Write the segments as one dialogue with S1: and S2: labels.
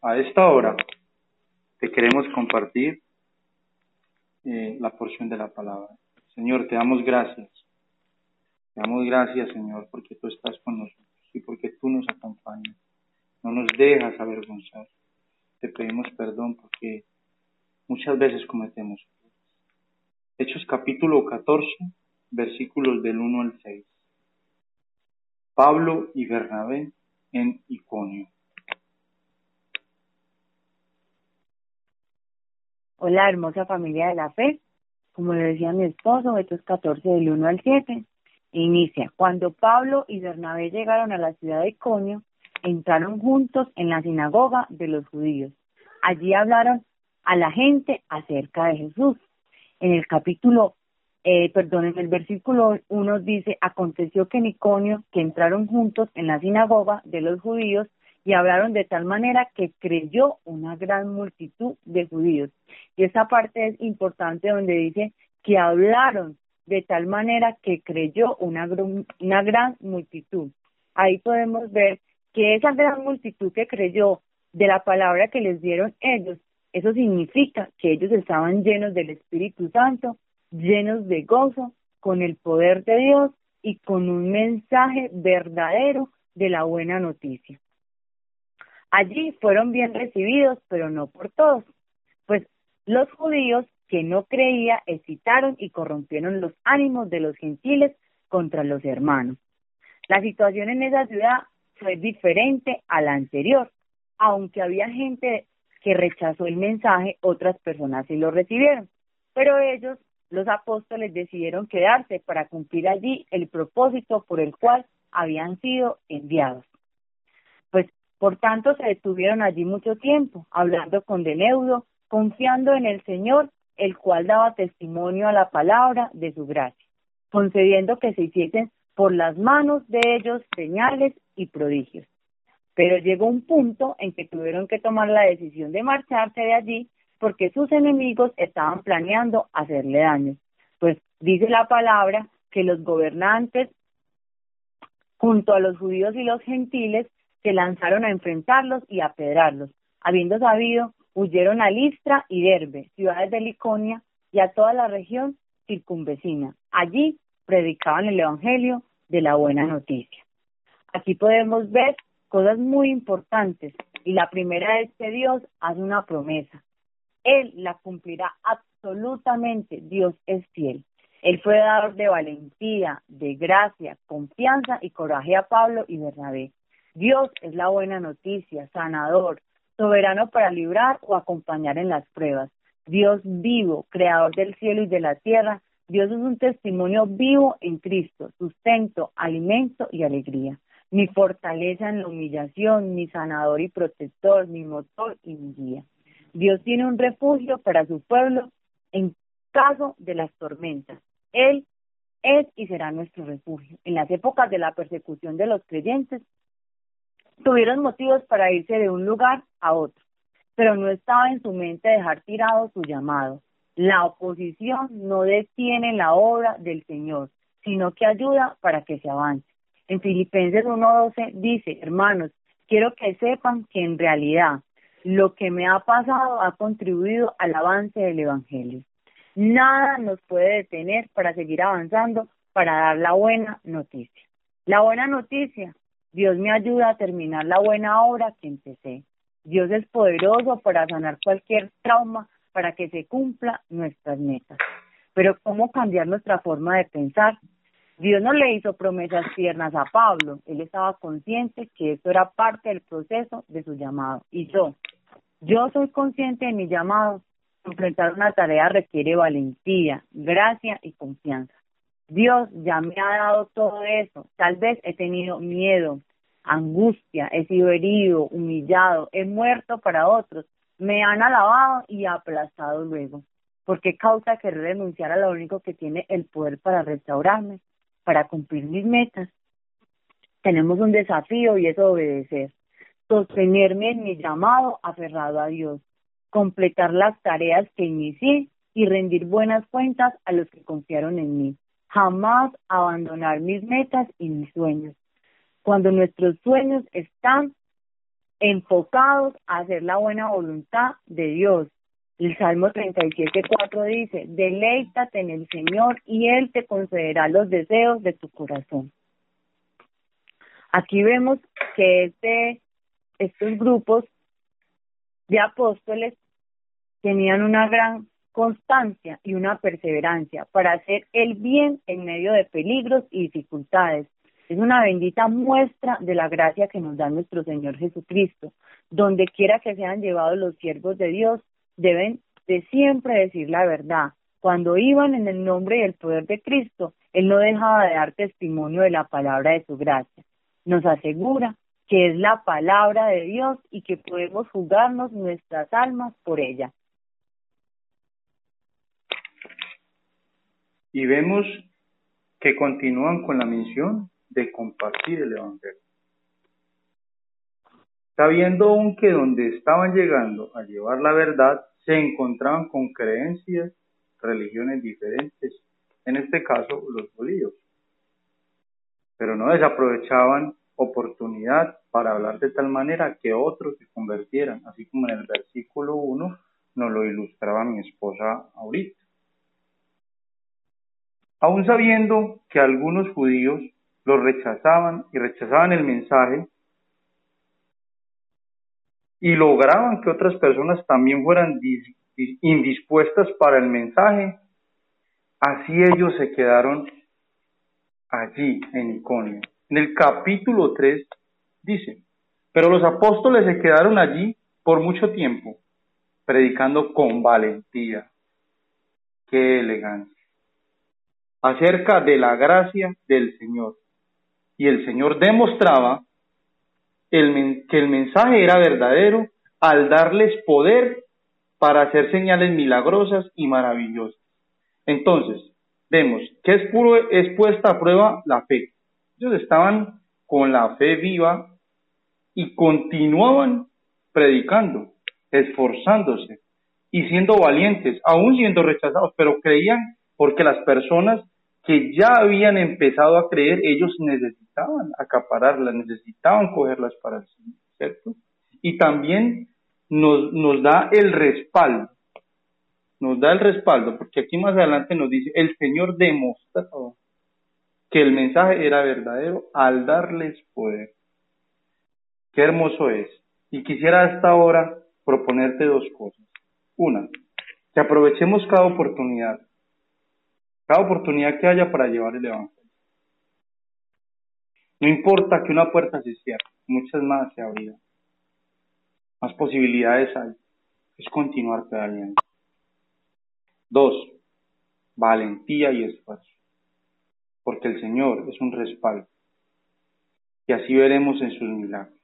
S1: A esta hora te queremos compartir eh, la porción de la palabra. Señor, te damos gracias. Te damos gracias, Señor, porque tú estás con nosotros y porque tú nos acompañas. No nos dejas avergonzar. Te pedimos perdón porque muchas veces cometemos Hechos capítulo 14, versículos del 1 al 6. Pablo y Bernabé en Iconio.
S2: Hola, hermosa familia de la fe. Como le decía mi esposo, Hechos 14 del 1 al 7. Inicia. Cuando Pablo y Bernabé llegaron a la ciudad de Iconio, entraron juntos en la sinagoga de los judíos. Allí hablaron a la gente acerca de Jesús en el capítulo, eh, perdón, en el versículo 1 dice, aconteció que en Iconio, que entraron juntos en la sinagoga de los judíos y hablaron de tal manera que creyó una gran multitud de judíos. Y esa parte es importante donde dice que hablaron de tal manera que creyó una, una gran multitud. Ahí podemos ver que esa gran multitud que creyó de la palabra que les dieron ellos eso significa que ellos estaban llenos del Espíritu Santo, llenos de gozo, con el poder de Dios y con un mensaje verdadero de la buena noticia. Allí fueron bien recibidos, pero no por todos, pues los judíos que no creían excitaron y corrompieron los ánimos de los gentiles contra los hermanos. La situación en esa ciudad fue diferente a la anterior, aunque había gente que rechazó el mensaje, otras personas sí lo recibieron. Pero ellos, los apóstoles, decidieron quedarse para cumplir allí el propósito por el cual habían sido enviados. Pues, por tanto, se detuvieron allí mucho tiempo, hablando con Deneudo, confiando en el Señor, el cual daba testimonio a la palabra de su gracia, concediendo que se hiciesen por las manos de ellos señales y prodigios. Pero llegó un punto en que tuvieron que tomar la decisión de marcharse de allí porque sus enemigos estaban planeando hacerle daño. Pues dice la palabra que los gobernantes, junto a los judíos y los gentiles, se lanzaron a enfrentarlos y a pedrarlos. Habiendo sabido, huyeron a Listra y Derbe, ciudades de Liconia, y a toda la región circunvecina. Allí predicaban el Evangelio de la buena noticia. Aquí podemos ver cosas muy importantes. Y la primera es que Dios hace una promesa. Él la cumplirá absolutamente. Dios es fiel. Él fue dador de valentía, de gracia, confianza y coraje a Pablo y Bernabé. Dios es la buena noticia, sanador, soberano para librar o acompañar en las pruebas. Dios vivo, creador del cielo y de la tierra. Dios es un testimonio vivo en Cristo, sustento, alimento y alegría mi fortaleza en la humillación, mi sanador y protector, mi motor y mi guía. Dios tiene un refugio para su pueblo en caso de las tormentas. Él es y será nuestro refugio. En las épocas de la persecución de los creyentes, tuvieron motivos para irse de un lugar a otro, pero no estaba en su mente dejar tirado su llamado. La oposición no detiene la obra del Señor, sino que ayuda para que se avance. En Filipenses 1.12 dice, hermanos, quiero que sepan que en realidad lo que me ha pasado ha contribuido al avance del Evangelio. Nada nos puede detener para seguir avanzando, para dar la buena noticia. La buena noticia, Dios me ayuda a terminar la buena obra que empecé. Dios es poderoso para sanar cualquier trauma, para que se cumpla nuestras metas. Pero ¿cómo cambiar nuestra forma de pensar? Dios no le hizo promesas tiernas a Pablo, él estaba consciente que esto era parte del proceso de su llamado. Y yo, yo soy consciente de mi llamado. Enfrentar una tarea requiere valentía, gracia y confianza. Dios ya me ha dado todo eso. Tal vez he tenido miedo, angustia, he sido herido, humillado, he muerto para otros, me han alabado y aplastado luego. ¿Por qué causa que renunciar a lo único que tiene el poder para restaurarme? para cumplir mis metas. Tenemos un desafío y es obedecer, sostenerme en mi llamado aferrado a Dios, completar las tareas que inicié y rendir buenas cuentas a los que confiaron en mí. Jamás abandonar mis metas y mis sueños. Cuando nuestros sueños están enfocados a hacer la buena voluntad de Dios. El Salmo 37.4 dice, deleítate en el Señor y Él te concederá los deseos de tu corazón. Aquí vemos que este, estos grupos de apóstoles tenían una gran constancia y una perseverancia para hacer el bien en medio de peligros y dificultades. Es una bendita muestra de la gracia que nos da nuestro Señor Jesucristo. Donde quiera que sean llevados los siervos de Dios, deben de siempre decir la verdad. Cuando iban en el nombre y el poder de Cristo, Él no dejaba de dar testimonio de la palabra de su gracia. Nos asegura que es la palabra de Dios y que podemos jugarnos nuestras almas por ella.
S1: Y vemos que continúan con la misión de compartir el Evangelio. Sabiendo aún que donde estaban llegando a llevar la verdad, se encontraban con creencias, religiones diferentes, en este caso los judíos. Pero no desaprovechaban oportunidad para hablar de tal manera que otros se convirtieran, así como en el versículo 1 nos lo ilustraba mi esposa ahorita. Aún sabiendo que algunos judíos lo rechazaban y rechazaban el mensaje y lograban que otras personas también fueran indispuestas para el mensaje, así ellos se quedaron allí en Iconio. En el capítulo 3 dice, pero los apóstoles se quedaron allí por mucho tiempo, predicando con valentía. Qué elegancia. Acerca de la gracia del Señor y el Señor demostraba el, que el mensaje era verdadero al darles poder para hacer señales milagrosas y maravillosas. Entonces, vemos que es, puro, es puesta a prueba la fe. Ellos estaban con la fe viva y continuaban predicando, esforzándose y siendo valientes, aún siendo rechazados, pero creían porque las personas que ya habían empezado a creer, ellos necesitaban acapararlas, necesitaban cogerlas para sí, ¿cierto? Y también nos, nos da el respaldo, nos da el respaldo, porque aquí más adelante nos dice, el Señor demostró que el mensaje era verdadero al darles poder. Qué hermoso es. Y quisiera hasta ahora proponerte dos cosas. Una, que aprovechemos cada oportunidad cada oportunidad que haya para llevar el Evangelio. No importa que una puerta se cierre, muchas más se abrirán. Más posibilidades hay. Es continuar pedaleando. Dos, valentía y esfuerzo. Porque el Señor es un respaldo. Y así veremos en sus milagros.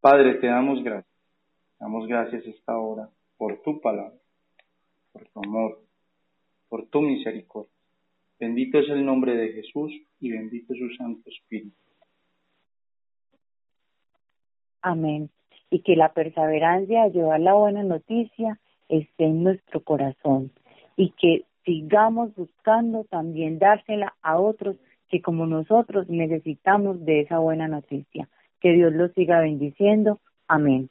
S1: Padre, te damos gracias. Damos gracias esta hora por tu palabra, por tu amor, por tu misericordia. Bendito es el nombre de Jesús y bendito es su Santo Espíritu.
S2: Amén. Y que la perseverancia de llevar la buena noticia esté en nuestro corazón y que sigamos buscando también dársela a otros que como nosotros necesitamos de esa buena noticia. Que Dios los siga bendiciendo. Amén.